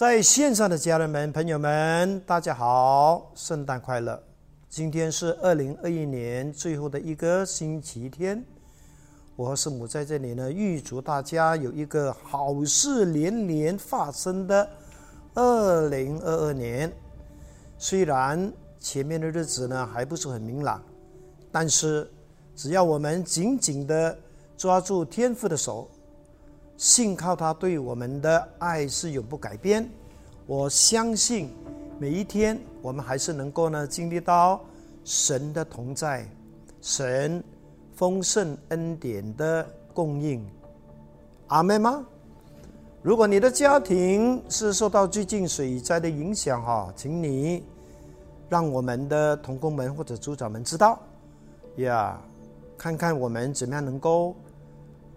在线上的家人们、朋友们，大家好，圣诞快乐！今天是二零二一年最后的一个星期天，我和圣母在这里呢，预祝大家有一个好事连连发生的二零二二年。虽然前面的日子呢还不是很明朗，但是只要我们紧紧的抓住天父的手。信靠他对我们的爱是永不改变。我相信每一天我们还是能够呢经历到神的同在，神丰盛恩典的供应。阿门吗？如果你的家庭是受到最近水灾的影响哈，请你让我们的同工们或者组长们知道呀，看看我们怎么样能够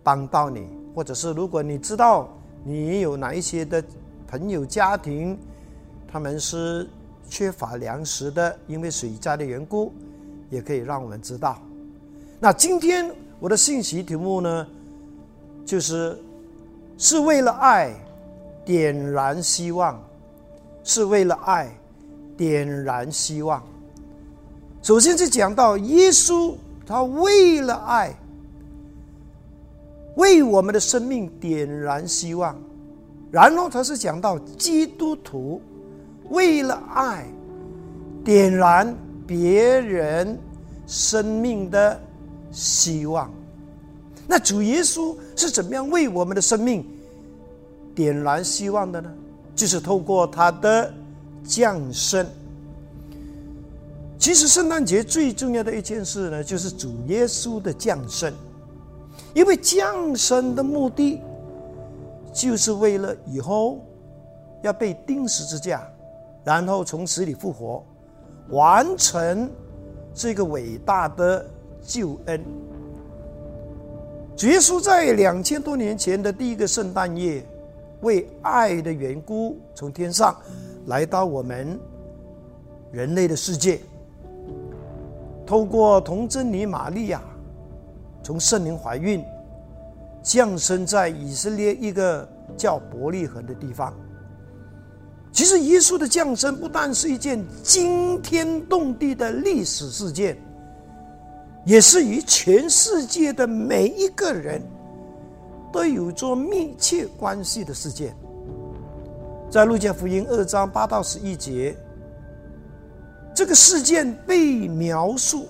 帮到你。或者是如果你知道你有哪一些的朋友家庭，他们是缺乏粮食的，因为水灾的缘故，也可以让我们知道。那今天我的信息题目呢，就是是为了爱点燃希望，是为了爱点燃希望。首先是讲到耶稣，他为了爱。为我们的生命点燃希望，然后他是讲到基督徒为了爱点燃别人生命的希望。那主耶稣是怎么样为我们的生命点燃希望的呢？就是透过他的降生。其实圣诞节最重要的一件事呢，就是主耶稣的降生。因为降生的目的，就是为了以后要被钉十字架，然后从死里复活，完成这个伟大的救恩。耶稣在两千多年前的第一个圣诞夜，为爱的缘故，从天上来到我们人类的世界，透过童贞女玛利亚。从圣灵怀孕，降生在以色列一个叫伯利恒的地方。其实，耶稣的降生不但是一件惊天动地的历史事件，也是与全世界的每一个人都有着密切关系的事件。在路加福音二章八到十一节，这个事件被描述。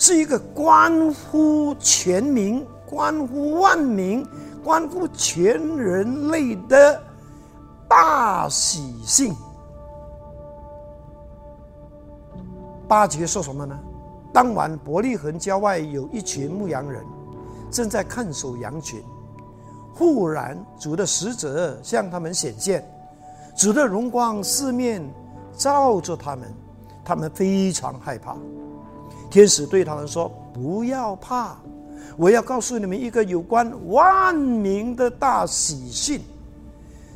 是一个关乎全民、关乎万民、关乎全人类的大喜信。八节说什么呢？当晚，伯利恒郊外有一群牧羊人正在看守羊群。忽然，主的使者向他们显现，主的荣光四面照着他们，他们非常害怕。天使对他们说：“不要怕，我要告诉你们一个有关万民的大喜讯。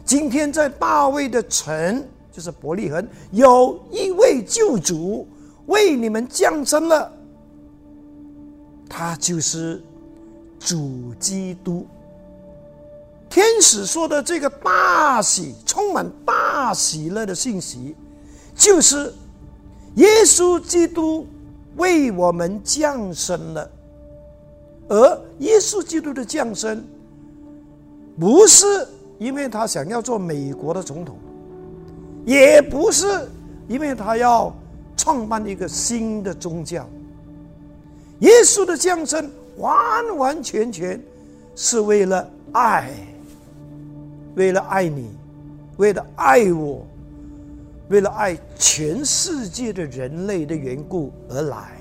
今天在大卫的城，就是伯利恒，有一位救主为你们降生了。他就是主基督。天使说的这个大喜，充满大喜乐的信息，就是耶稣基督。”为我们降生了，而耶稣基督的降生，不是因为他想要做美国的总统，也不是因为他要创办一个新的宗教。耶稣的降生完完全全是为了爱，为了爱你，为了爱我。为了爱全世界的人类的缘故而来，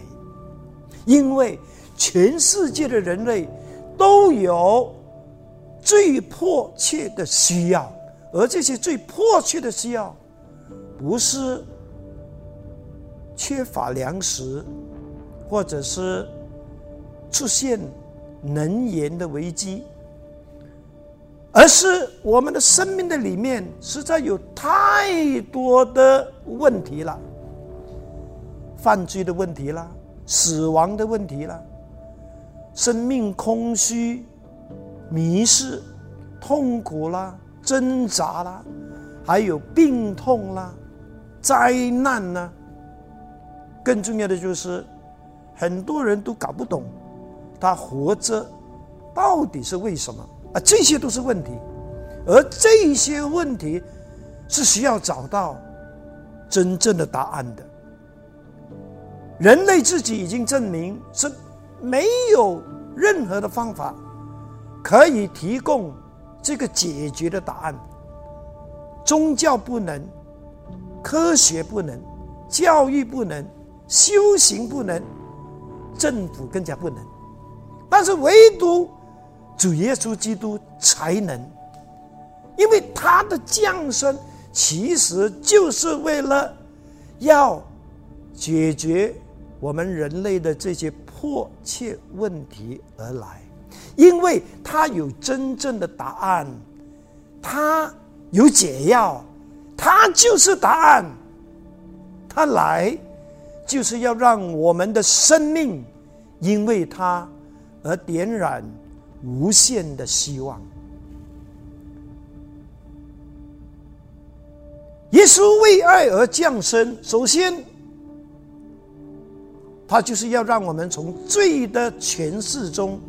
因为全世界的人类都有最迫切的需要，而这些最迫切的需要，不是缺乏粮食，或者是出现能源的危机。而是我们的生命的里面实在有太多的问题了，犯罪的问题啦，死亡的问题啦，生命空虚、迷失、痛苦啦、挣扎啦，还有病痛啦、灾难呢。更重要的就是，很多人都搞不懂，他活着到底是为什么啊？这些都是问题，而这些问题是需要找到真正的答案的。人类自己已经证明是没有任何的方法可以提供这个解决的答案。宗教不能，科学不能，教育不能，修行不能，政府更加不能。但是唯独主耶稣基督才能，因为他的降生其实就是为了要解决我们人类的这些迫切问题而来，因为他有真正的答案，他。有解药，他就是答案。他来就是要让我们的生命因为他而点燃无限的希望。耶稣为爱而降生，首先，他就是要让我们从罪的权势中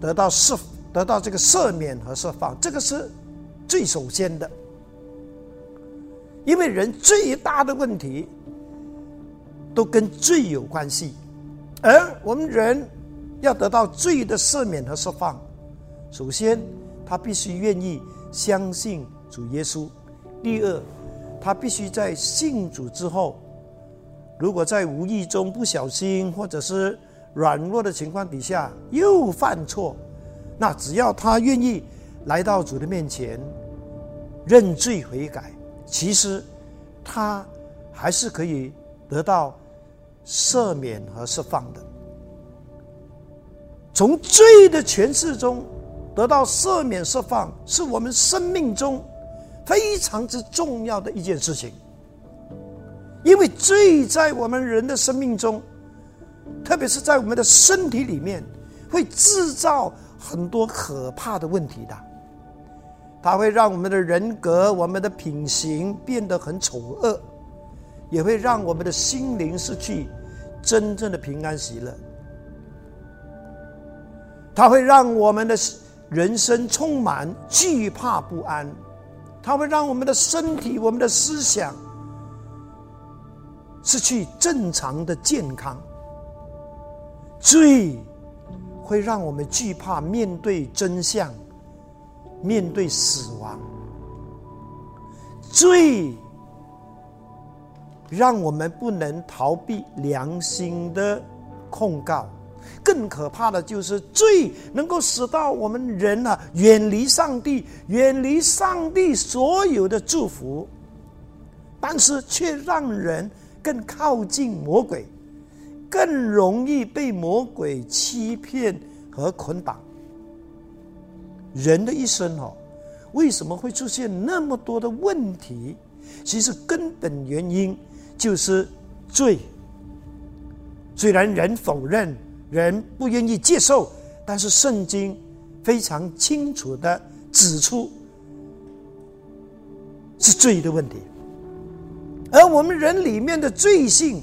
得到释，得到这个赦免和释放。这个是。最首先的，因为人最大的问题都跟罪有关系，而我们人要得到罪的赦免和释放，首先他必须愿意相信主耶稣；第二，他必须在信主之后，如果在无意中不小心或者是软弱的情况底下又犯错，那只要他愿意来到主的面前。认罪悔改，其实他还是可以得到赦免和释放的。从罪的诠释中得到赦免释放，是我们生命中非常之重要的一件事情。因为罪在我们人的生命中，特别是在我们的身体里面，会制造很多可怕的问题的。它会让我们的人格、我们的品行变得很丑恶，也会让我们的心灵失去真正的平安喜乐。它会让我们的人生充满惧怕不安，它会让我们的身体、我们的思想失去正常的健康。罪会让我们惧怕面对真相。面对死亡，罪让我们不能逃避良心的控告。更可怕的就是罪能够使到我们人啊远离上帝，远离上帝所有的祝福，但是却让人更靠近魔鬼，更容易被魔鬼欺骗和捆绑。人的一生哦，为什么会出现那么多的问题？其实根本原因就是罪。虽然人否认，人不愿意接受，但是圣经非常清楚的指出，是罪的问题。而我们人里面的罪性，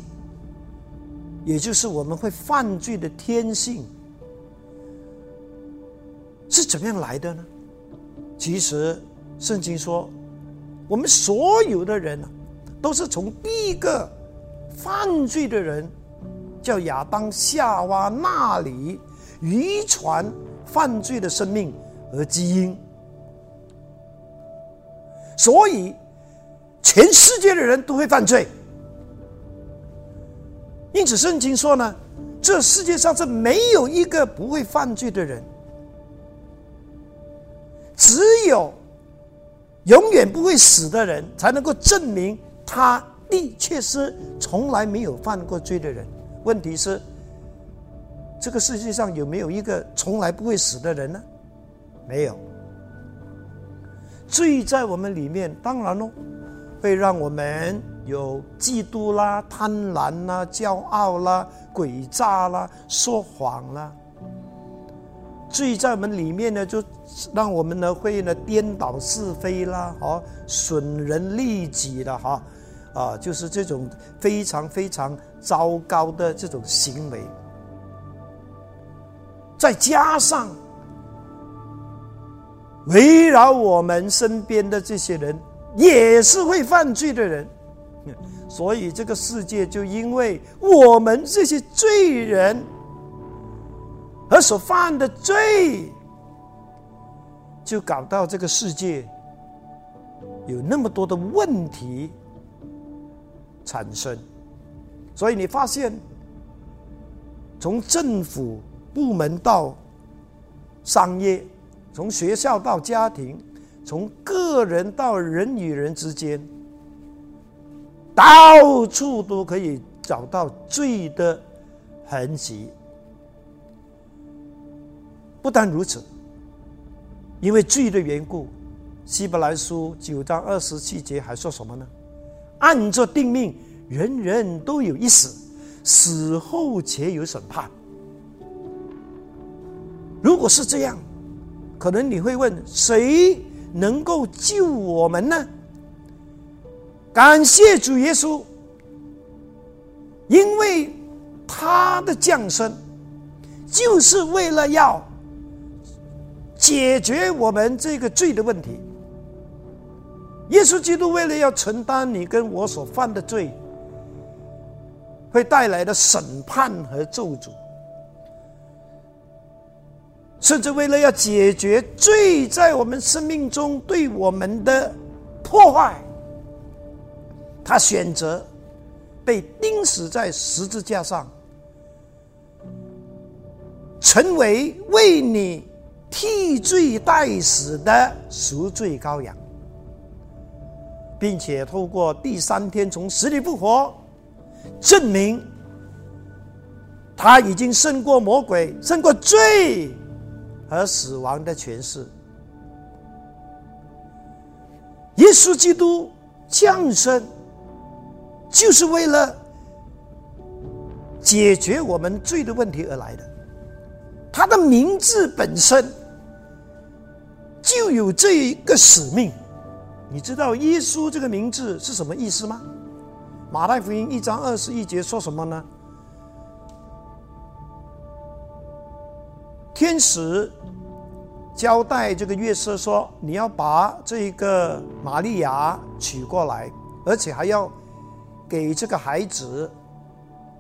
也就是我们会犯罪的天性。是怎么样来的呢？其实，圣经说，我们所有的人呢，都是从第一个犯罪的人，叫亚当夏娃那里遗传犯罪的生命和基因。所以，全世界的人都会犯罪。因此，圣经说呢，这世界上是没有一个不会犯罪的人。只有永远不会死的人，才能够证明他的确是从来没有犯过罪的人。问题是，这个世界上有没有一个从来不会死的人呢？没有。罪在我们里面，当然喽，会让我们有嫉妒啦、贪婪啦、骄傲啦、诡诈啦、说谎啦。罪在我们里面呢，就让我们呢会呢颠倒是非啦，哦，损人利己的哈，啊就是这种非常非常糟糕的这种行为。再加上围绕我们身边的这些人，也是会犯罪的人，所以这个世界就因为我们这些罪人。而所犯的罪，就搞到这个世界有那么多的问题产生。所以你发现，从政府部门到商业，从学校到家庭，从个人到人与人之间，到处都可以找到罪的痕迹。不但如此，因为罪的缘故，《希伯来书》九章二十七节还说什么呢？按着定命，人人都有一死，死后且有审判。如果是这样，可能你会问：谁能够救我们呢？感谢主耶稣，因为他的降生，就是为了要。解决我们这个罪的问题，耶稣基督为了要承担你跟我所犯的罪，会带来的审判和咒诅，甚至为了要解决罪在我们生命中对我们的破坏，他选择被钉死在十字架上，成为为你。替罪代死的赎罪羔羊，并且透过第三天从死里复活，证明他已经胜过魔鬼、胜过罪和死亡的权势。耶稣基督降生，就是为了解决我们罪的问题而来的。他的名字本身就有这一个使命，你知道耶稣这个名字是什么意思吗？马太福音一章二十一节说什么呢？天使交代这个约瑟说：“你要把这个玛利亚娶过来，而且还要给这个孩子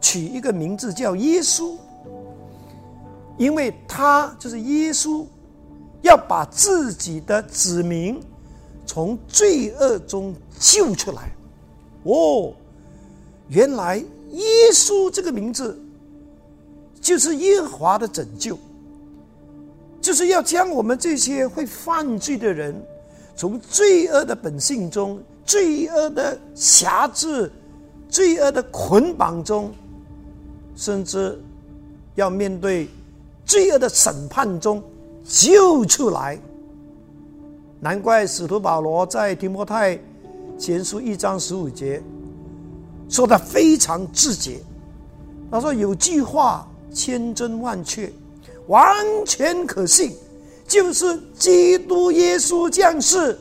取一个名字叫耶稣。”因为他就是耶稣，要把自己的子民从罪恶中救出来。哦，原来耶稣这个名字就是耶和华的拯救，就是要将我们这些会犯罪的人从罪恶的本性中、罪恶的辖制、罪恶的捆绑中，甚至要面对。罪恶的审判中救出来，难怪使徒保罗在提摩太前书一章十五节说的非常直接。他说：“有句话千真万确，完全可信，就是基督耶稣降世，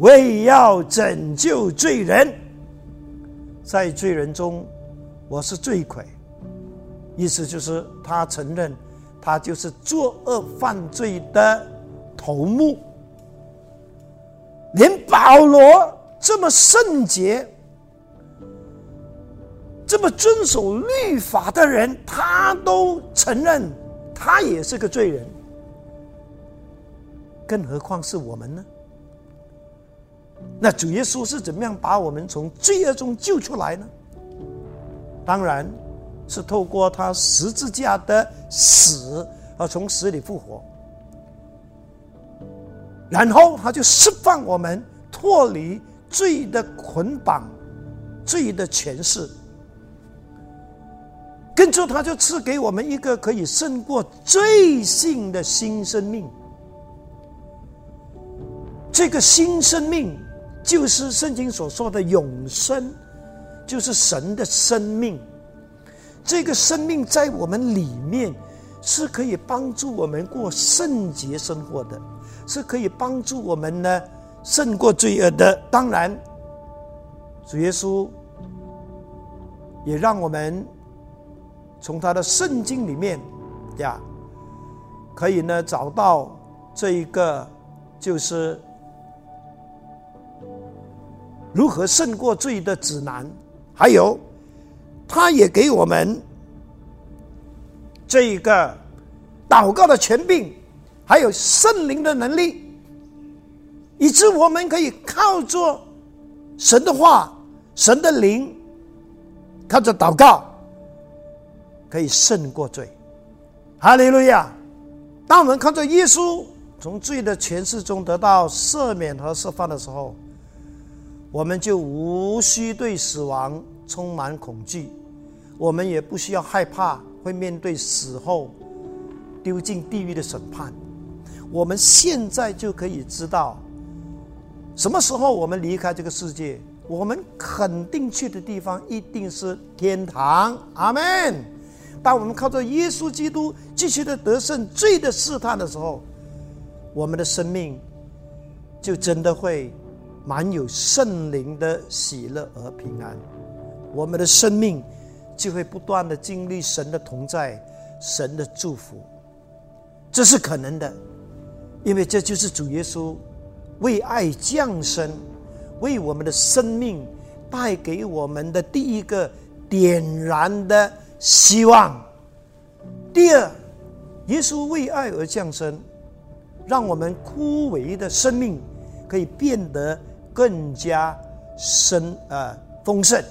为要拯救罪人。在罪人中，我是罪魁。”意思就是他承认。他就是作恶犯罪的头目，连保罗这么圣洁、这么遵守律法的人，他都承认他也是个罪人，更何况是我们呢？那主耶稣是怎么样把我们从罪恶中救出来呢？当然。是透过他十字架的死而从死里复活，然后他就释放我们脱离罪的捆绑、罪的权势，跟住他就赐给我们一个可以胜过罪性的新生命。这个新生命就是圣经所说的永生，就是神的生命。这个生命在我们里面，是可以帮助我们过圣洁生活的，是可以帮助我们呢胜过罪恶的。当然，主耶稣也让我们从他的圣经里面呀，可以呢找到这一个就是如何胜过罪的指南，还有。他也给我们这一个祷告的权柄，还有圣灵的能力，以致我们可以靠着神的话、神的灵，靠着祷告，可以胜过罪。哈利路亚！当我们靠着耶稣从罪的权势中得到赦免和释放的时候，我们就无需对死亡充满恐惧。我们也不需要害怕会面对死后丢进地狱的审判。我们现在就可以知道，什么时候我们离开这个世界，我们肯定去的地方一定是天堂。阿门。当我们靠着耶稣基督继续的得胜罪的试探的时候，我们的生命就真的会满有圣灵的喜乐而平安。我们的生命。就会不断的经历神的同在，神的祝福，这是可能的，因为这就是主耶稣为爱降生，为我们的生命带给我们的第一个点燃的希望。第二，耶稣为爱而降生，让我们枯萎的生命可以变得更加生呃丰盛。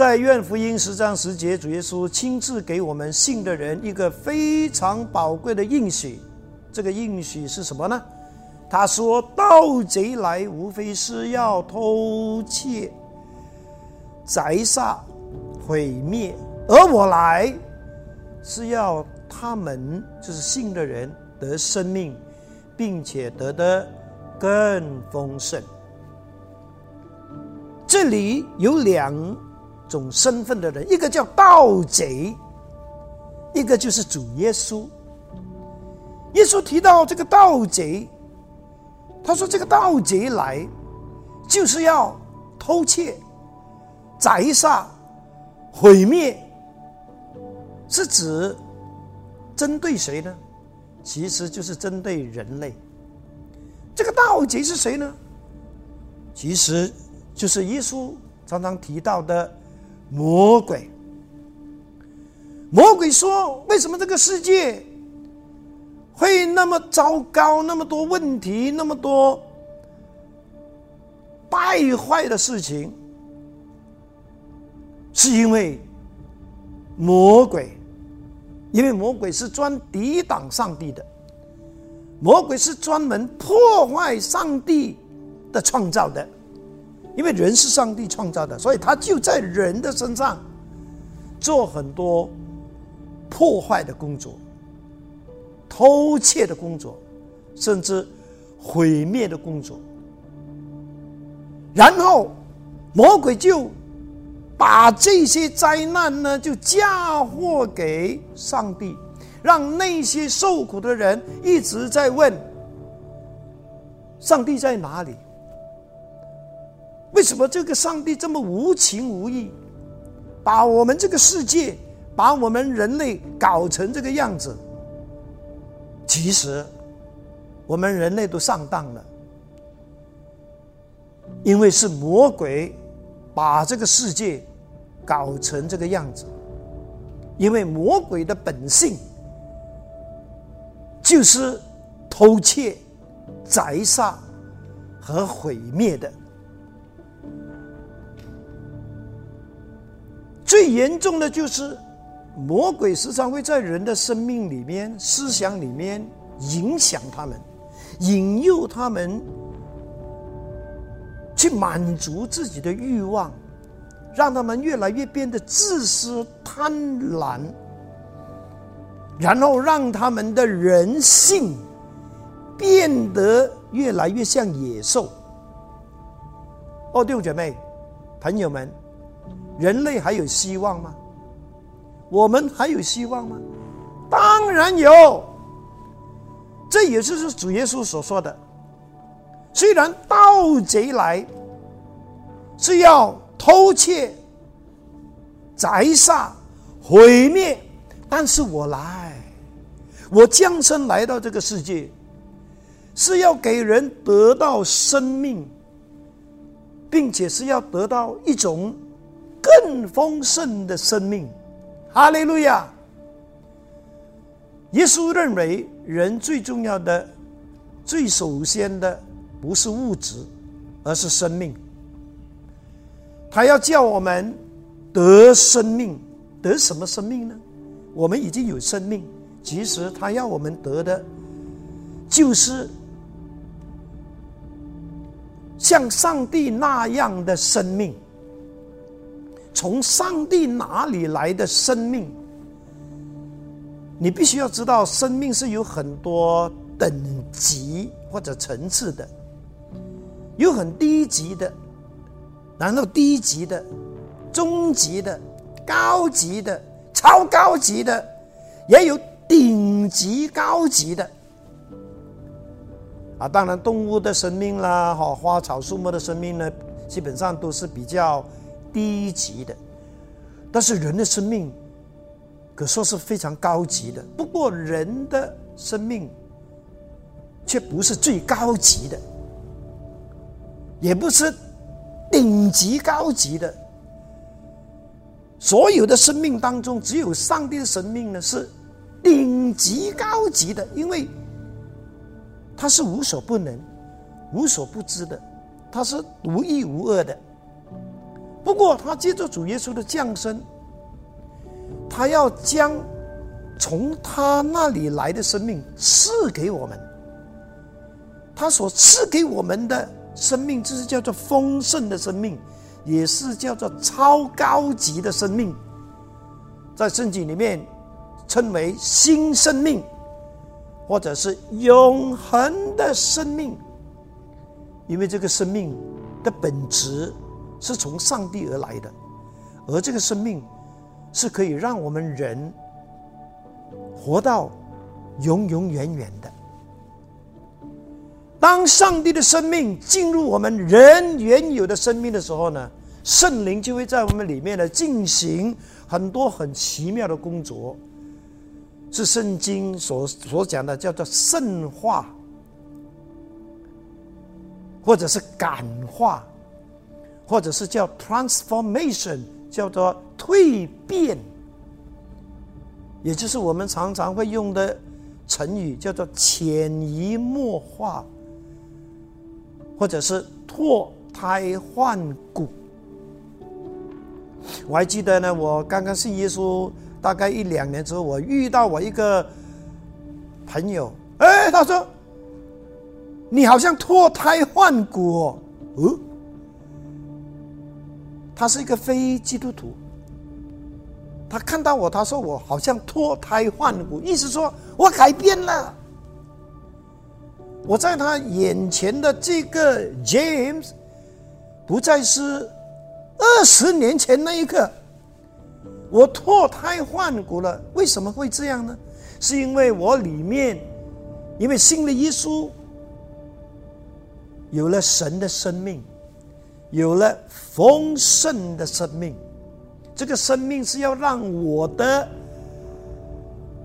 在愿福音十章十节，主耶稣亲自给我们信的人一个非常宝贵的应许。这个应许是什么呢？他说：“盗贼来，无非是要偷窃、宰杀、毁灭；而我来，是要他们就是信的人得生命，并且得的更丰盛。”这里有两。种身份的人，一个叫盗贼，一个就是主耶稣。耶稣提到这个盗贼，他说：“这个盗贼来，就是要偷窃、宰杀、毁灭。”是指针对谁呢？其实就是针对人类。这个盗贼是谁呢？其实就是耶稣常常提到的。魔鬼，魔鬼说：“为什么这个世界会那么糟糕？那么多问题，那么多败坏的事情？是因为魔鬼，因为魔鬼是专抵挡上帝的，魔鬼是专门破坏上帝的创造的。”因为人是上帝创造的，所以他就在人的身上做很多破坏的工作、偷窃的工作，甚至毁灭的工作。然后魔鬼就把这些灾难呢，就嫁祸给上帝，让那些受苦的人一直在问：上帝在哪里？为什么这个上帝这么无情无义，把我们这个世界，把我们人类搞成这个样子？其实，我们人类都上当了，因为是魔鬼把这个世界搞成这个样子。因为魔鬼的本性就是偷窃、宰杀和毁灭的。最严重的就是魔鬼时常会在人的生命里面、思想里面影响他们，引诱他们去满足自己的欲望，让他们越来越变得自私、贪婪，然后让他们的人性变得越来越像野兽。哦，弟兄姐妹、朋友们。人类还有希望吗？我们还有希望吗？当然有。这也就是主耶稣所说的：虽然盗贼来是要偷窃、宰杀、毁灭，但是我来，我降生来到这个世界，是要给人得到生命，并且是要得到一种更丰盛的生命。哈利路亚！耶稣认为，人最重要的、最首先的不是物质，而是生命。他要叫我们得生命，得什么生命呢？我们已经有生命，其实他要我们得的，就是像上帝那样的生命。从上帝哪里来的生命？你必须要知道，生命是有很多等级或者层次的，有很低级的，然后低级的、中级的、高级的、超高级的，也有顶级高级的。啊，当然，动物的生命啦，哈，花草树木的生命呢，基本上都是比较低级的，但是人的生命。可说是非常高级的，不过人的生命却不是最高级的，也不是顶级高级的。所有的生命当中，只有上帝的生命呢是顶级高级的，因为他是无所不能、无所不知的，他是独一无二的。不过，他借着主耶稣的降生。他要将从他那里来的生命赐给我们，他所赐给我们的生命，就是叫做丰盛的生命，也是叫做超高级的生命，在圣经里面称为新生命，或者是永恒的生命，因为这个生命的本质是从上帝而来的，而这个生命。是可以让我们人活到永永远远的。当上帝的生命进入我们人原有的生命的时候呢，圣灵就会在我们里面呢进行很多很奇妙的工作，是圣经所所讲的叫做圣化，或者是感化，或者是叫 transformation。叫做蜕变，也就是我们常常会用的成语，叫做潜移默化，或者是脱胎换骨。我还记得呢，我刚刚信耶稣大概一两年之后，我遇到我一个朋友，哎，他说：“你好像脱胎换骨哦。”。他是一个非基督徒，他看到我，他说我好像脱胎换骨，意思说我改变了。我在他眼前的这个 James，不再是二十年前那一个，我脱胎换骨了。为什么会这样呢？是因为我里面，因为信了耶稣，有了神的生命。有了丰盛的生命，这个生命是要让我的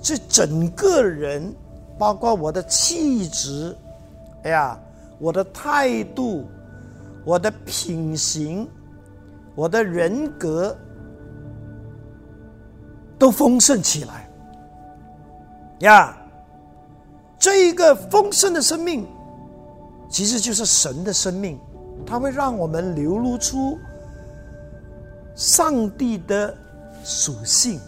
这整个人，包括我的气质，哎呀，我的态度，我的品行，我的人格，都丰盛起来。呀，这一个丰盛的生命，其实就是神的生命。它会让我们流露出上帝的属性，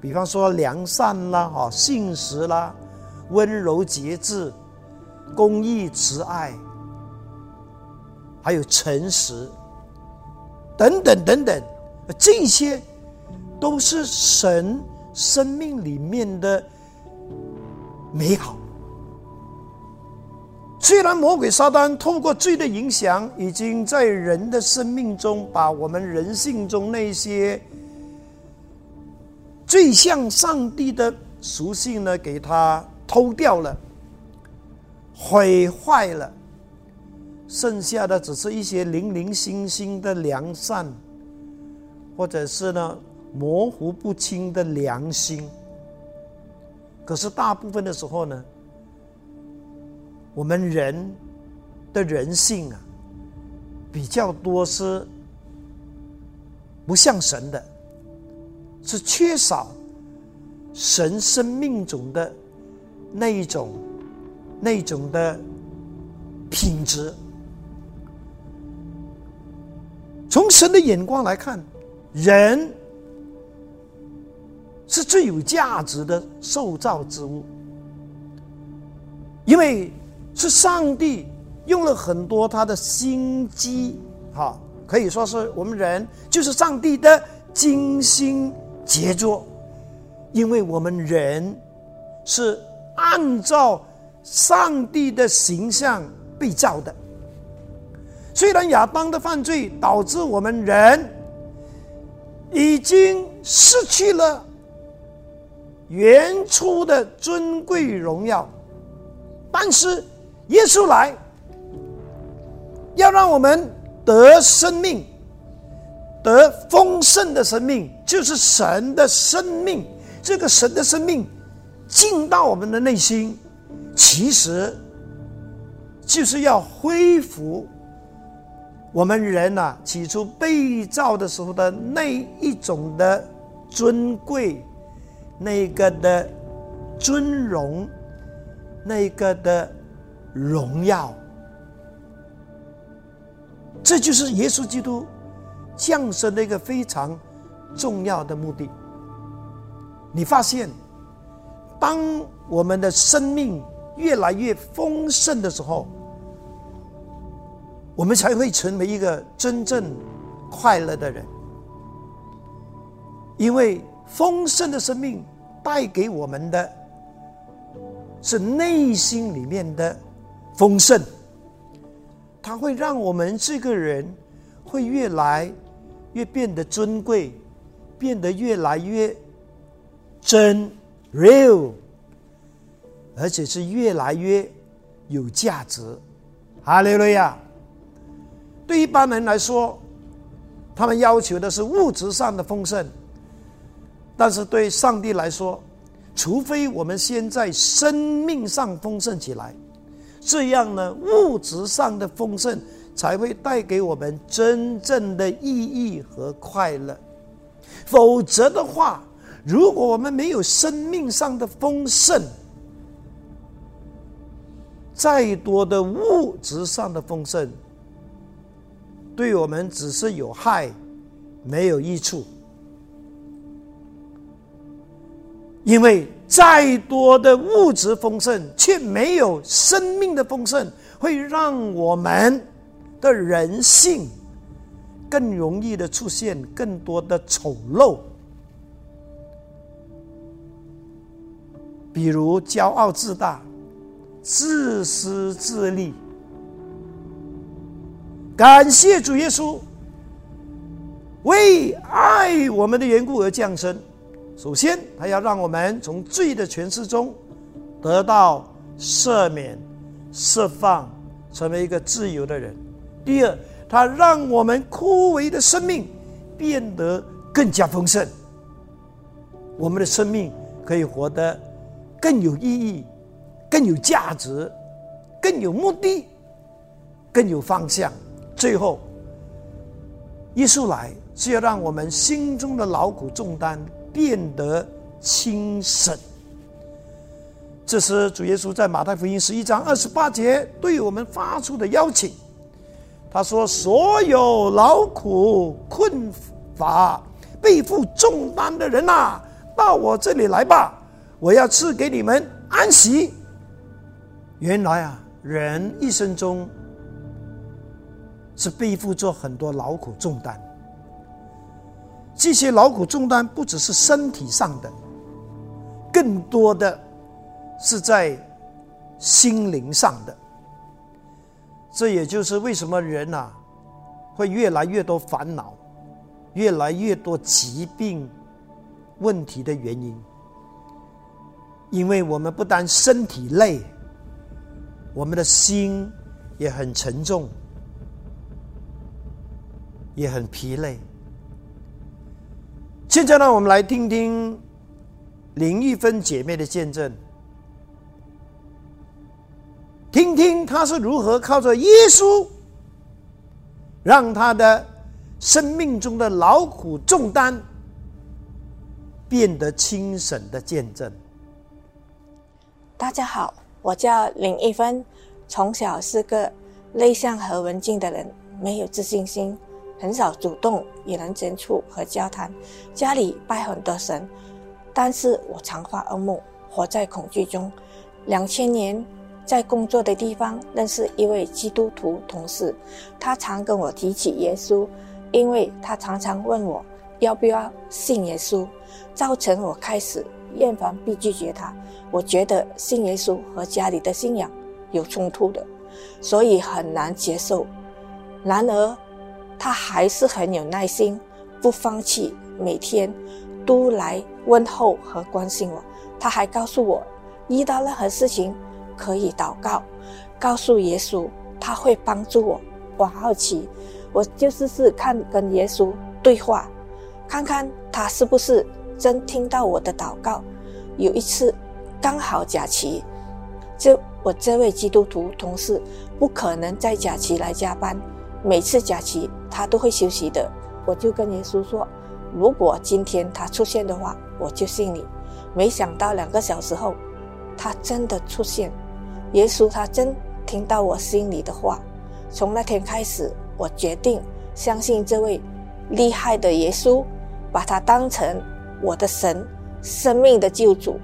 比方说良善啦、哈信实啦、温柔节制、公义慈爱，还有诚实等等等等，这些都是神生命里面的美好。虽然魔鬼撒旦透过罪的影响，已经在人的生命中把我们人性中那些最像上帝的属性呢，给他偷掉了，毁坏了，剩下的只是一些零零星星的良善，或者是呢模糊不清的良心。可是大部分的时候呢，我们人的人性啊，比较多是不像神的。是缺少神生命中的那一种、那一种的品质。从神的眼光来看，人是最有价值的受造之物，因为是上帝用了很多他的心机，哈，可以说是我们人就是上帝的精心。杰作，因为我们人是按照上帝的形象被造的。虽然亚当的犯罪导致我们人已经失去了原初的尊贵荣耀，但是耶稣来，要让我们得生命。得丰盛的生命，就是神的生命。这个神的生命进到我们的内心，其实就是要恢复我们人呐起初被造的时候的那一种的尊贵，那个的尊荣，那个的荣耀。这就是耶稣基督。降生的一个非常重要的目的。你发现，当我们的生命越来越丰盛的时候，我们才会成为一个真正快乐的人。因为丰盛的生命带给我们的是内心里面的丰盛，它会让我们这个人会越来。越变得尊贵，变得越来越真 real，而且是越来越有价值。哈利路亚！对一般人来说，他们要求的是物质上的丰盛；但是对上帝来说，除非我们先在生命上丰盛起来，这样呢，物质上的丰盛。才会带给我们真正的意义和快乐。否则的话，如果我们没有生命上的丰盛，再多的物质上的丰盛，对我们只是有害，没有益处。因为再多的物质丰盛，却没有生命的丰盛，会让我们。的人性更容易的出现更多的丑陋，比如骄傲自大、自私自利。感谢主耶稣为爱我们的缘故而降生。首先，他要让我们从罪的权势中得到赦免、释放，成为一个自由的人。第二，它让我们枯萎的生命变得更加丰盛。我们的生命可以活得更有意义、更有价值、更有目的、更有方向。最后，耶稣来是要让我们心中的劳苦重担变得轻省。这是主耶稣在马太福音十一章二十八节对我们发出的邀请。他说：“所有劳苦困乏、背负重担的人呐，到我这里来吧，我要赐给你们安息。”原来啊，人一生中是背负着很多劳苦重担，这些劳苦重担不只是身体上的，更多的是在心灵上的。这也就是为什么人呐会越来越多烦恼，越来越多疾病问题的原因，因为我们不但身体累，我们的心也很沉重，也很疲累。现在呢，我们来听听林一芬姐妹的见证，听听她是如何靠着耶稣，让她的生命中的劳苦重担变得轻省的见证。大家好，我叫林一芬，从小是个内向和文静的人，没有自信心。很少主动与人接触和交谈，家里拜很多神，但是我常发噩梦，活在恐惧中。两千年在工作的地方认识一位基督徒同事，他常跟我提起耶稣，因为他常常问我要不要信耶稣，造成我开始厌烦并拒绝他。我觉得信耶稣和家里的信仰有冲突的，所以很难接受。然而。他还是很有耐心，不放弃，每天都来问候和关心我。他还告诉我，遇到任何事情可以祷告，告诉耶稣他会帮助我。我好奇，我就试试看跟耶稣对话，看看他是不是真听到我的祷告。有一次刚好假期，这我这位基督徒同事不可能在假期来加班。每次假期他都会休息的，我就跟耶稣说：“如果今天他出现的话，我就信你。”没想到两个小时后，他真的出现。耶稣他真听到我心里的话。从那天开始，我决定相信这位厉害的耶稣，把他当成我的神，生命的救主。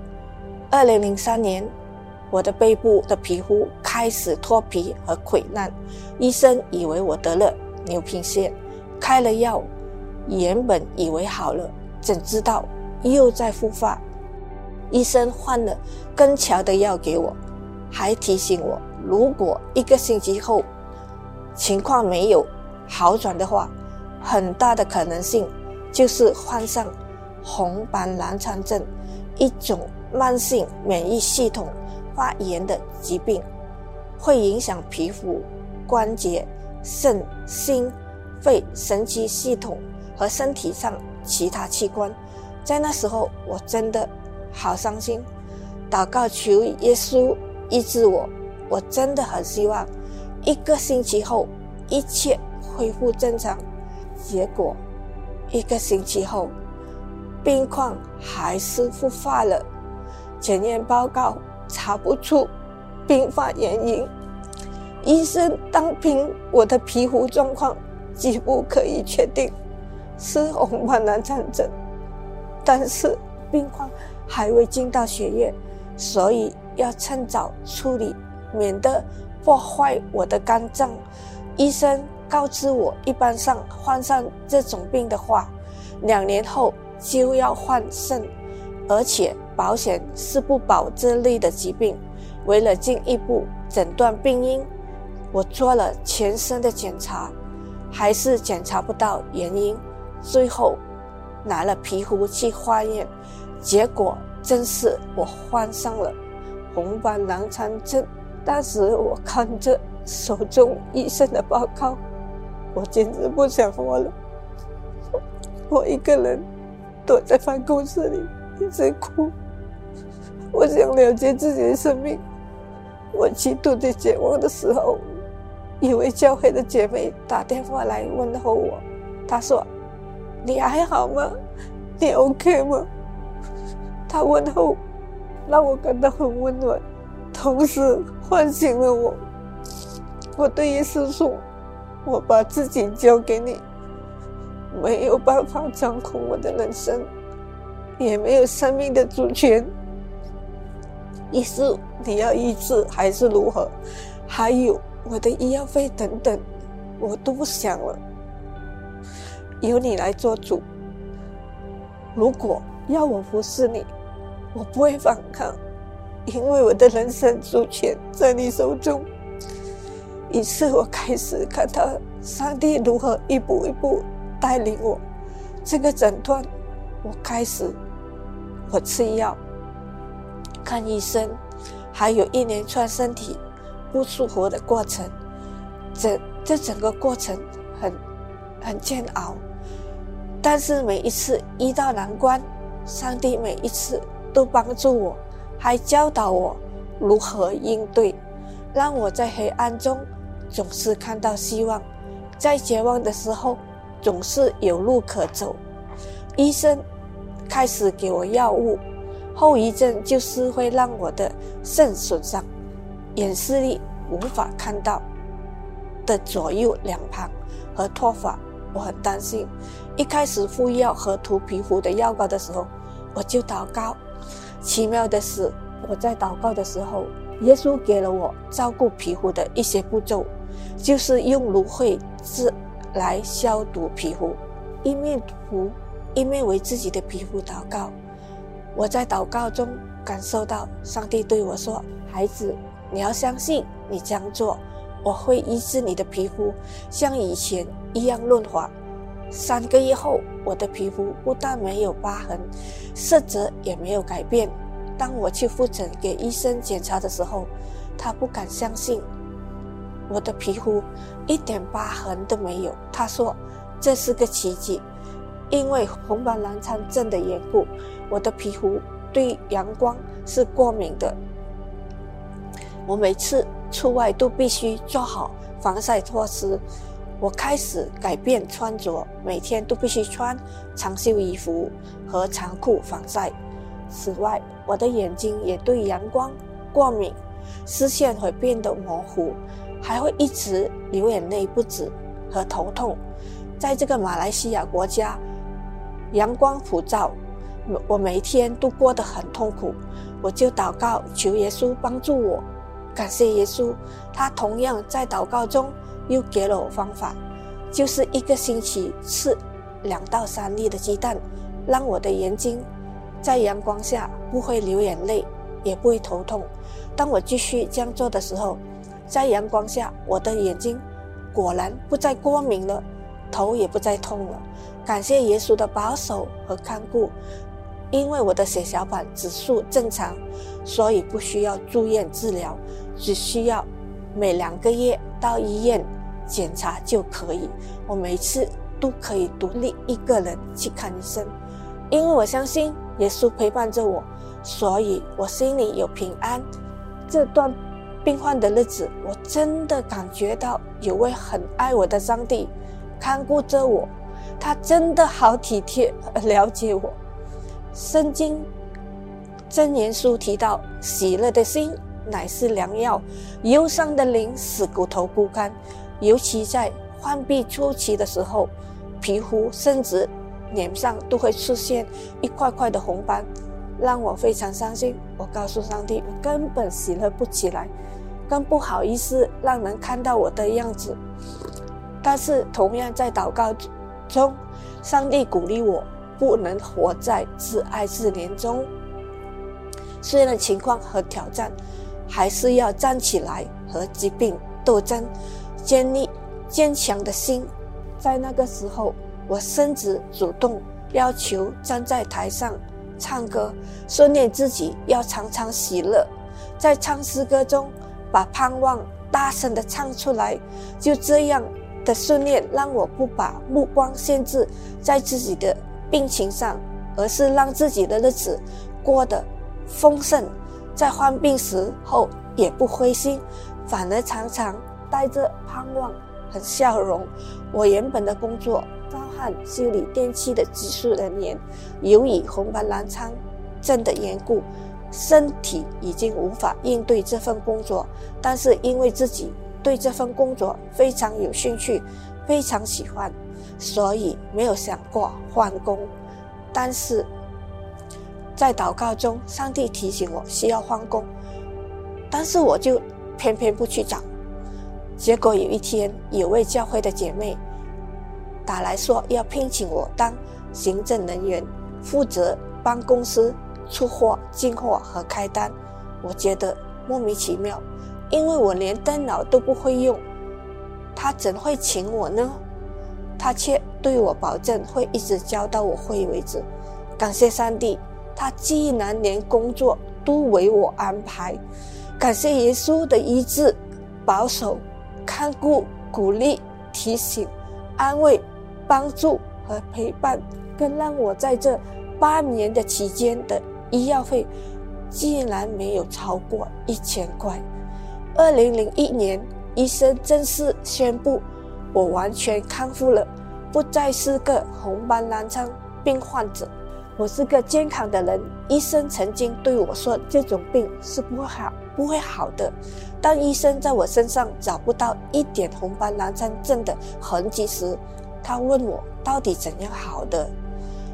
二零零三年。我的背部的皮肤开始脱皮和溃烂，医生以为我得了牛皮癣，开了药，原本以为好了，怎知道又在复发。医生换了更强的药给我，还提醒我，如果一个星期后情况没有好转的话，很大的可能性就是患上红斑狼疮症，一种慢性免疫系统。发炎的疾病会影响皮肤、关节、肾、心、肺、神经系统和身体上其他器官。在那时候，我真的好伤心，祷告求耶稣医治我。我真的很希望一个星期后一切恢复正常。结果一个星期后，病况还是复发了。检验报告。查不出病发原因，医生单凭我的皮肤状况，几乎可以确定是红斑狼疮症，但是病况还未进到血液，所以要趁早处理，免得破坏我的肝脏。医生告知我，一般上患上这种病的话，两年后就要换肾，而且。保险是不保这类的疾病。为了进一步诊断病因，我做了全身的检查，还是检查不到原因。最后拿了皮肤去化验，结果真是我患上了红斑狼疮症。当时我看着手中医生的报告，我简直不想活了。我一个人躲在办公室里，一直哭。我想了结自己的生命。我极度的绝望的时候，一位教会的姐妹打电话来问候我。她说：“你还好吗？你 OK 吗？”她问候让我感到很温暖，同时唤醒了我。我对耶稣说：“我把自己交给你，没有办法掌控我的人生，也没有生命的主权。”医师，你要医治还是如何？还有我的医药费等等，我都不想了。由你来做主。如果要我服侍你，我不会反抗，因为我的人生主权在你手中。于是我开始看到上帝如何一步一步带领我。这个诊断，我开始我吃药、看医生，还有一连串身体不舒服的过程。整这整个过程很很煎熬，但是每一次遇到难关，上帝每一次都帮助我，还教导我如何应对，让我在黑暗中总是看到希望，在绝望的时候总是有路可走。医生开始给我药物，后遗症就是会让我的肾损伤，眼视力无法看到。的左右两旁和脱发，我很担心。一开始敷药和涂皮肤的药膏的时候，我就祷告。奇妙的是，我在祷告的时候，耶稣给了我照顾皮肤的一些步骤，就是用芦荟汁来消毒皮肤，一面涂一面为自己的皮肤祷告。我在祷告中感受到上帝对我说：“孩子，你要相信，你这样做。”我会医治你的皮肤，像以前一样润滑。三个月后，我的皮肤不但没有疤痕，色泽也没有改变。当我去复诊给医生检查的时候，他不敢相信我的皮肤一点疤痕都没有。他说这是个奇迹，因为红斑狼疮症的缘故，我的皮肤对阳光是过敏的。我每次。出外都必须做好防晒措施。我开始改变穿着，每天都必须穿长袖衣服和长裤防晒。此外，我的眼睛也对阳光过敏，视线会变得模糊，还会一直流眼泪不止和头痛。在这个马来西亚国家，阳光普照，我每天都过得很痛苦。我就祷告求耶稣帮助我。感谢耶稣，他同样在祷告中又给了我方法，就是一个星期吃两到三粒的鸡蛋，让我的眼睛在阳光下不会流眼泪，也不会头痛。当我继续这样做的时候，在阳光下我的眼睛果然不再过敏了，头也不再痛了。感谢耶稣的保守和看顾。因为我的血小板指数正常，所以不需要住院治疗，只需要每两个月到医院检查就可以。我每次都可以独立一个人去看医生，因为我相信耶稣陪伴着我，所以我心里有平安。这段病患的日子，我真的感觉到有位很爱我的上帝看顾着我，他真的好体贴，了解我。圣经真言书提到：“喜乐的心乃是良药，忧伤的灵使骨头枯干。尤其在患病初期的时候，皮肤甚至脸上都会出现一块块的红斑，让我非常伤心。我告诉上帝，我根本喜乐不起来，更不好意思让人看到我的样子。但是，同样在祷告中，上帝鼓励我。”不能活在自爱自怜中。虽然情况和挑战，还是要站起来和疾病斗争，建立坚强的心。在那个时候，我甚至主动要求站在台上唱歌，训练自己要常常喜乐，在唱诗歌中把盼望大声的唱出来。就这样的训练，让我不把目光限制在自己的。病情上，而是让自己的日子过得丰盛，在患病时候也不灰心，反而常常带着盼望和笑容。我原本的工作，包含修理电器的技术人员，由于红斑狼疮症的缘故，身体已经无法应对这份工作。但是因为自己对这份工作非常有兴趣，非常喜欢。所以没有想过换工，但是在祷告中，上帝提醒我需要换工，但是我就偏偏不去找。结果有一天，有位教会的姐妹打来说要聘请我当行政人员，负责帮公司出货、进货和开单。我觉得莫名其妙，因为我连电脑都不会用，他怎会请我呢？他却对我保证会一直教到我会为止。感谢上帝，他竟然连工作都为我安排。感谢耶稣的医治、保守、看顾、鼓励、提醒、安慰、帮助和陪伴，更让我在这八年的期间的医药费竟然没有超过一千块。二零零一年，医生正式宣布我完全康复了，不再是个红斑狼疮病患者。我是个健康的人。医生曾经对我说，这种病是不会好、不会好的。当医生在我身上找不到一点红斑狼疮症的痕迹时，他问我到底怎样好的。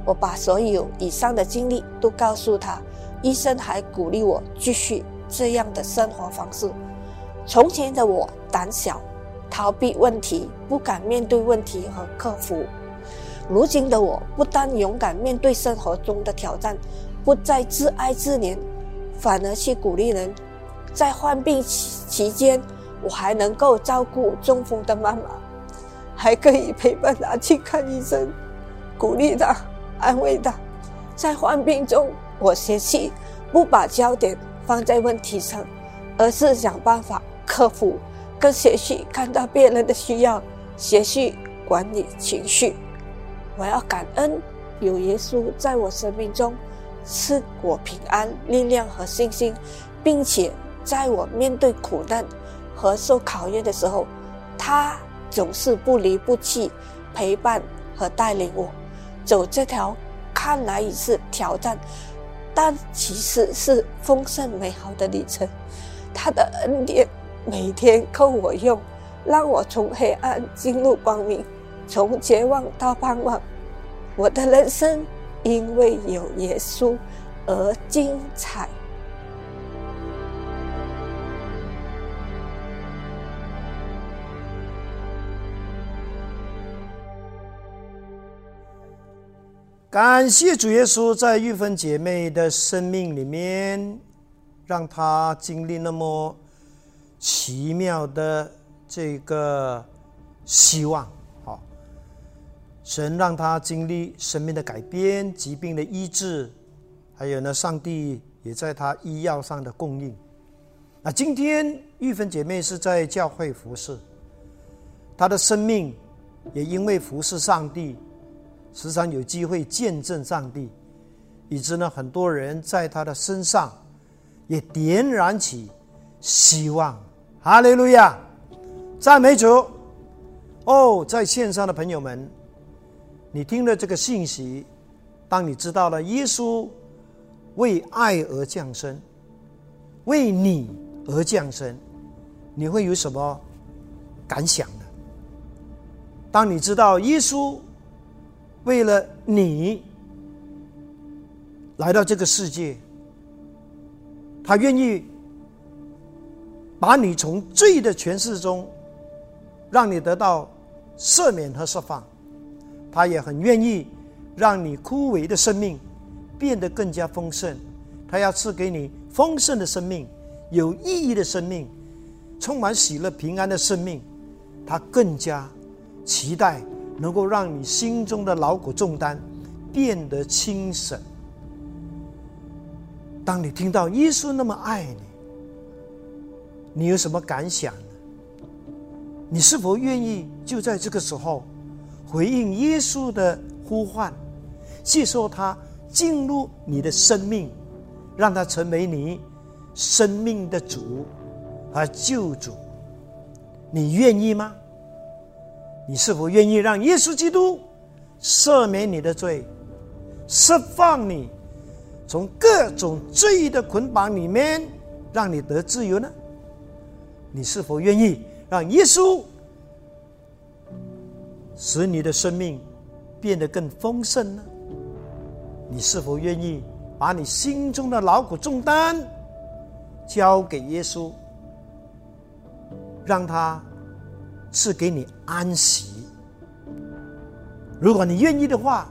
我把所有以上的经历都告诉他。医生还鼓励我继续这样的生活方式。从前的我胆小，逃避问题，不敢面对问题和克服。如今的我不但勇敢面对生活中的挑战，不再自哀自怜，反而去鼓励人。在患病期期间，我还能够照顾中风的妈妈，还可以陪伴她去看医生，鼓励她，安慰她。在患病中，我学习不把焦点放在问题上，而是想办法。克服，更学习看到别人的需要，学习管理情绪。我要感恩有耶稣在我生命中赐我平安、力量和信心，并且在我面对苦难和受考验的时候，他总是不离不弃，陪伴和带领我走这条看来已是挑战，但其实是丰盛美好的旅程。他的恩典。每天扣我用，让我从黑暗进入光明，从绝望到盼望。我的人生因为有耶稣而精彩。感谢主耶稣在玉芬姐妹的生命里面，让她经历那么。奇妙的这个希望，好，神让他经历生命的改变、疾病的医治，还有呢，上帝也在他医药上的供应。那今天玉芬姐妹是在教会服侍，她的生命也因为服侍上帝，时常有机会见证上帝，以致呢，很多人在她的身上也点燃起希望。哈利路亚，赞美主！哦，在线上的朋友们，你听了这个信息，当你知道了耶稣为爱而降生，为你而降生，你会有什么感想呢？当你知道耶稣为了你来到这个世界，他愿意。把你从罪的权势中，让你得到赦免和释放，他也很愿意让你枯萎的生命变得更加丰盛。他要赐给你丰盛的生命、有意义的生命、充满喜乐平安的生命。他更加期待能够让你心中的劳苦重担变得轻省。当你听到耶稣那么爱你，你有什么感想？你是否愿意就在这个时候回应耶稣的呼唤，接受他进入你的生命，让他成为你生命的主和救主？你愿意吗？你是否愿意让耶稣基督赦免你的罪，释放你从各种罪的捆绑里面，让你得自由呢？你是否愿意让耶稣使你的生命变得更丰盛呢？你是否愿意把你心中的劳苦重担交给耶稣，让他赐给你安息？如果你愿意的话，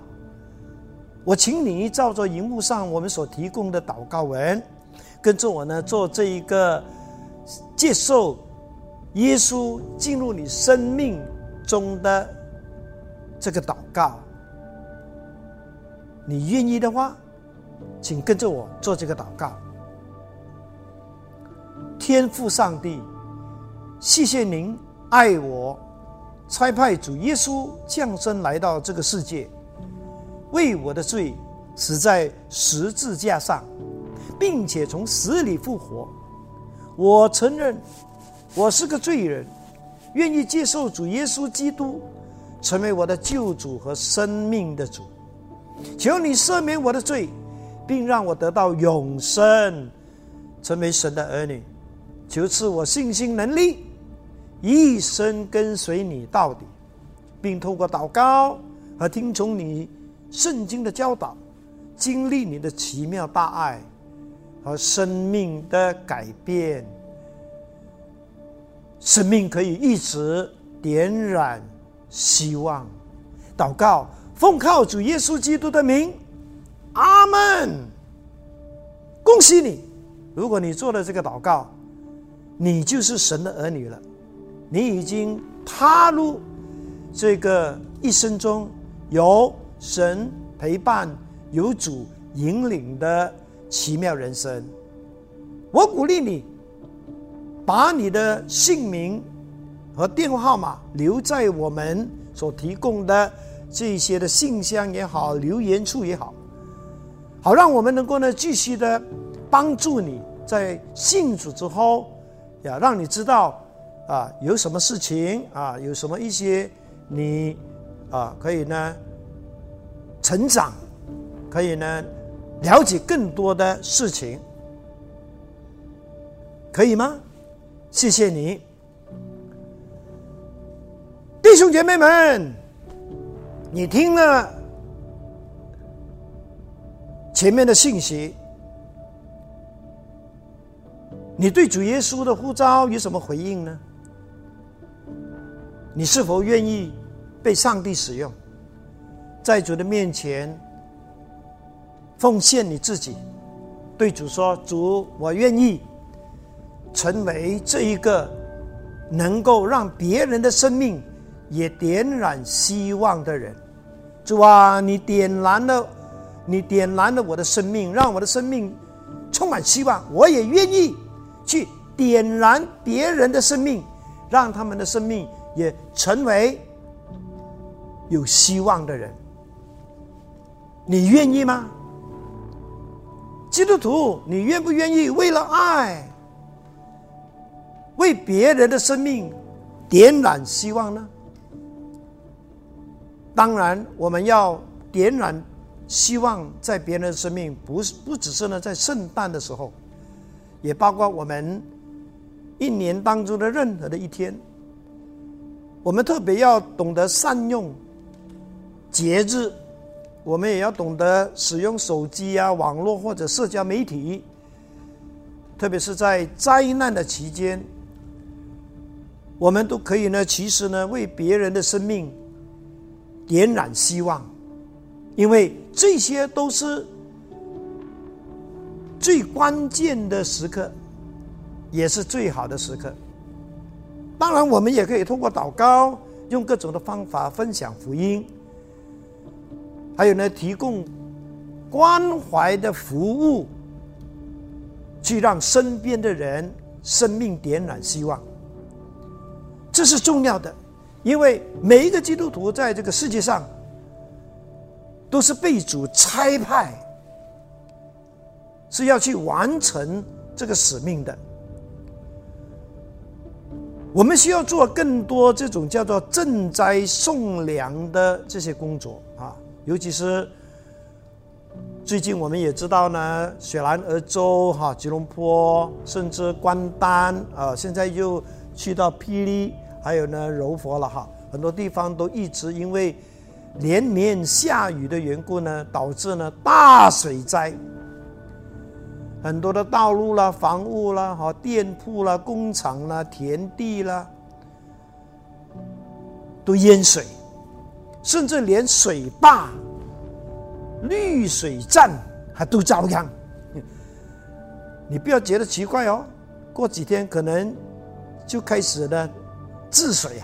我请你照着荧幕上我们所提供的祷告文，跟着我呢做这一个。接受耶稣进入你生命中的这个祷告，你愿意的话，请跟着我做这个祷告。天父上帝，谢谢您爱我，差派主耶稣降生来到这个世界，为我的罪死在十字架上，并且从死里复活。我承认我是个罪人，愿意接受主耶稣基督成为我的救主和生命的主。求你赦免我的罪，并让我得到永生，成为神的儿女。求赐我信心能力，一生跟随你到底，并透过祷告和听从你圣经的教导，经历你的奇妙大爱和生命的改变。生命可以一直点燃希望。祷告。奉靠主耶稣基督的名，阿门。恭喜你，如果你做了这个祷告，你就是神的儿女了。你已经踏入这个一生中有神陪伴、有主引领的奇妙人生。我鼓励你，把你的姓名和电话号码留在我们所提供的。这些的信箱也好，留言处也好，好让我们能够呢继续的帮助你在信主之后，呀，让你知道啊有什么事情啊，有什么一些你啊可以呢成长，可以呢了解更多的事情，可以吗？谢谢你，弟兄姐妹们。你听了前面的信息，你对主耶稣的呼召有什么回应呢？你是否愿意被上帝使用，在主的面前奉献你自己，对主说：“主，我愿意成为这一个能够让别人的生命。”也点燃希望的人，主啊，你点燃了，你点燃了我的生命，让我的生命充满希望。我也愿意去点燃别人的生命，让他们的生命也成为有希望的人。你愿意吗？基督徒，你愿不愿意为了爱，为别人的生命点燃希望呢？当然，我们要点燃希望在别人的生命，不是不只是呢，在圣诞的时候，也包括我们一年当中的任何的一天，我们特别要懂得善用节日，我们也要懂得使用手机啊、网络或者社交媒体，特别是在灾难的期间，我们都可以呢，其实呢，为别人的生命。点燃希望，因为这些都是最关键的时刻，也是最好的时刻。当然，我们也可以通过祷告，用各种的方法分享福音，还有呢，提供关怀的服务，去让身边的人生命点燃希望，这是重要的。因为每一个基督徒在这个世界上，都是被主差派，是要去完成这个使命的。我们需要做更多这种叫做赈灾送粮的这些工作，尤其是最近我们也知道呢，雪兰莪州哈、吉隆坡，甚至关丹啊，现在又去到霹雳。还有呢，柔佛了哈，很多地方都一直因为连绵下雨的缘故呢，导致呢大水灾，很多的道路啦、房屋啦、哈店铺啦、工厂啦、田地啦，都淹水，甚至连水坝、绿水站还都遭殃。你不要觉得奇怪哦，过几天可能就开始了。治水啊！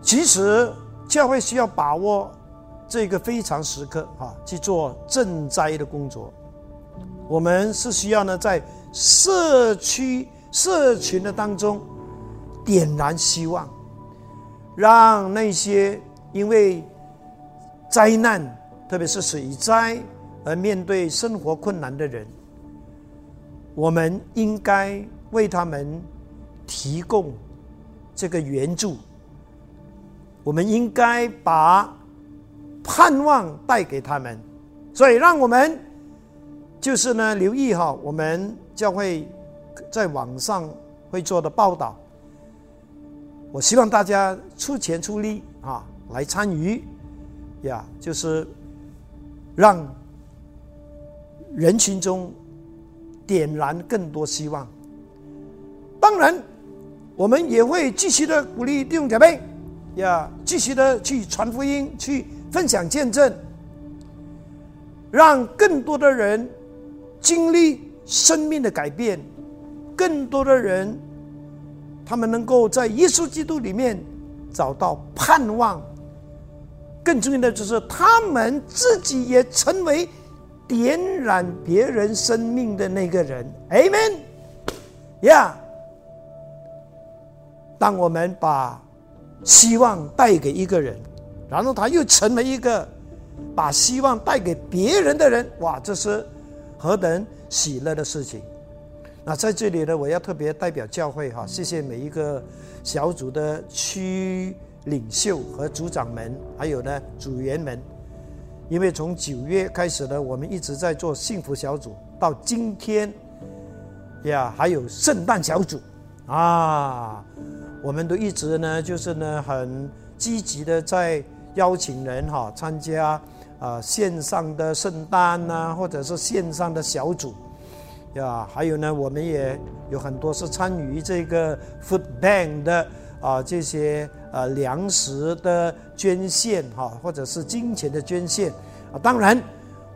其实教会需要把握这个非常时刻啊，去做赈灾的工作。我们是需要呢，在社区社群的当中点燃希望，让那些因为灾难，特别是水灾而面对生活困难的人，我们应该为他们提供这个援助。我们应该把盼望带给他们，所以让我们就是呢留意哈，我们教会在网上会做的报道。我希望大家出钱出力啊，来参与呀，就是让人群中点燃更多希望。当然，我们也会继续的鼓励弟兄姐妹。呀继续的去传福音，去分享见证，让更多的人经历生命的改变，更多的人他们能够在耶稣基督里面找到盼望。更重要的就是他们自己也成为点燃别人生命的那个人。Amen。呀，当我们把。希望带给一个人，然后他又成为一个把希望带给别人的人。哇，这是何等喜乐的事情！那在这里呢，我要特别代表教会哈，谢谢每一个小组的区领袖和组长们，还有呢组员们。因为从九月开始呢，我们一直在做幸福小组，到今天呀，还有圣诞小组啊。我们都一直呢，就是呢，很积极的在邀请人哈参加啊线上的圣诞呐，或者是线上的小组呀，还有呢，我们也有很多是参与这个 Food Bank 的啊这些呃粮食的捐献哈，或者是金钱的捐献啊。当然，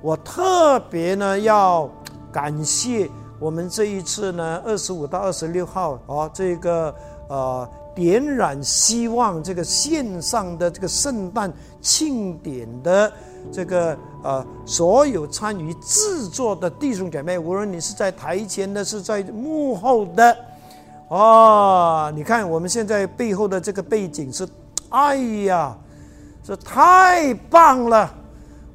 我特别呢要感谢我们这一次呢二十五到二十六号哦这个。呃，点燃希望这个线上的这个圣诞庆典的这个呃，所有参与制作的弟兄姐妹，无论你是在台前的，是在幕后的，哦，你看我们现在背后的这个背景是，哎呀，这太棒了，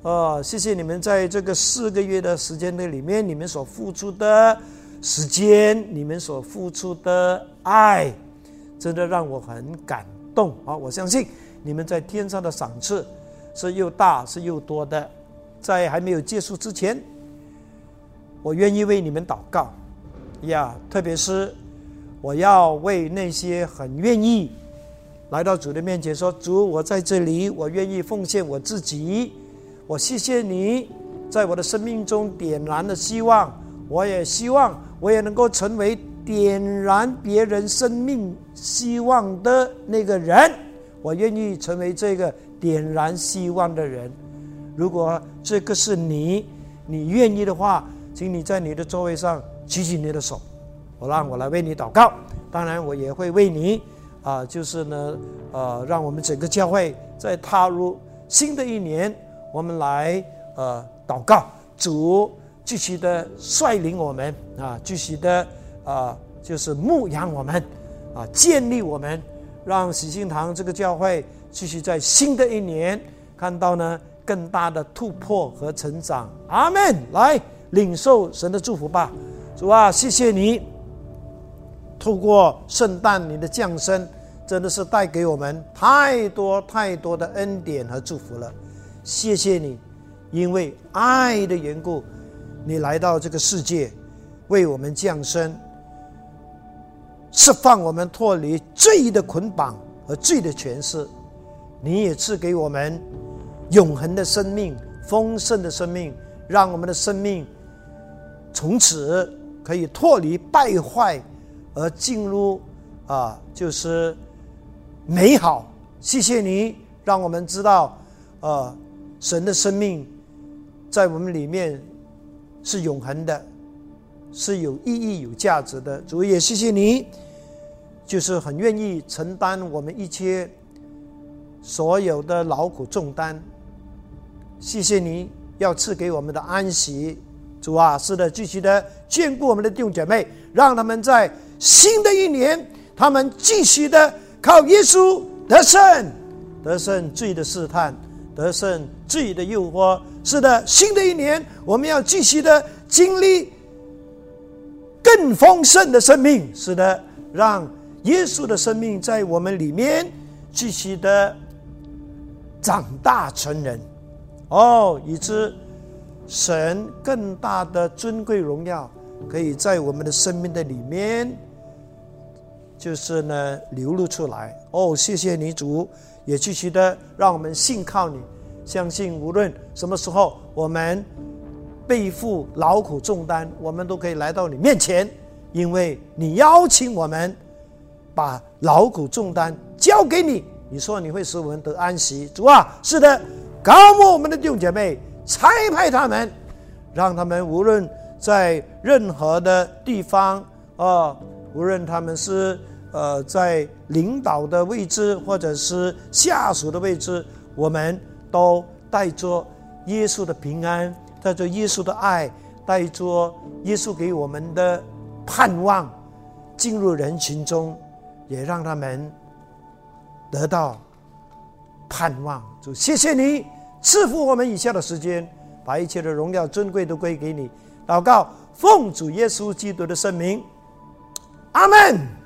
啊，谢谢你们在这个四个月的时间的里面，你们所付出的时间，你们所付出的爱。真的让我很感动啊！我相信你们在天上的赏赐是又大是又多的。在还没有结束之前，我愿意为你们祷告呀！特别是我要为那些很愿意来到主的面前说：“主，我在这里，我愿意奉献我自己。我谢谢你在我的生命中点燃了希望。我也希望我也能够成为。”点燃别人生命希望的那个人，我愿意成为这个点燃希望的人。如果这个是你，你愿意的话，请你在你的座位上举起你的手，我让我来为你祷告。当然，我也会为你啊，就是呢，呃，让我们整个教会在踏入新的一年，我们来呃祷告，主继续的率领我们啊，继续的。啊，就是牧养我们，啊，建立我们，让喜信堂这个教会继续在新的一年看到呢更大的突破和成长。阿门！来领受神的祝福吧，主啊，谢谢你，透过圣诞你的降生，真的是带给我们太多太多的恩典和祝福了。谢谢你，因为爱的缘故，你来到这个世界，为我们降生。释放我们脱离罪的捆绑和罪的权势，你也赐给我们永恒的生命、丰盛的生命，让我们的生命从此可以脱离败坏，而进入啊，就是美好。谢谢你，让我们知道，呃，神的生命在我们里面是永恒的。是有意义、有价值的。主也谢谢你，就是很愿意承担我们一切所有的劳苦重担，谢谢你要赐给我们的安息，主啊，是的，继续的眷顾我们的弟兄姐妹，让他们在新的一年，他们继续的靠耶稣得胜，得胜罪的试探，得胜罪的诱惑。是的，新的一年，我们要继续的经历更丰盛的生命。是的，让耶稣的生命在我们里面继续的长大成人。哦，以致神更大的尊贵荣耀，可以在我们的生命的里面，就是呢流露出来。哦，谢谢你主，也继续的让我们信靠你，相信无论什么时候我们背负劳苦重担，我们都可以来到你面前，因为你邀请我们把劳苦重担交给你。你说你会使我们得安息，主啊，是的。高牧我们的弟兄姐妹，差派他们，让他们无论在任何的地方啊，无论他们是呃在领导的位置，或者是下属的位置，我们都带着耶稣的平安，带着耶稣的爱，带着耶稣给我们的盼望，进入人群中，也让他们得到。盼望，主谢谢你赐福我们以下的时间，把一切的荣耀尊贵都归给你。祷告，奉主耶稣基督的圣名，阿门。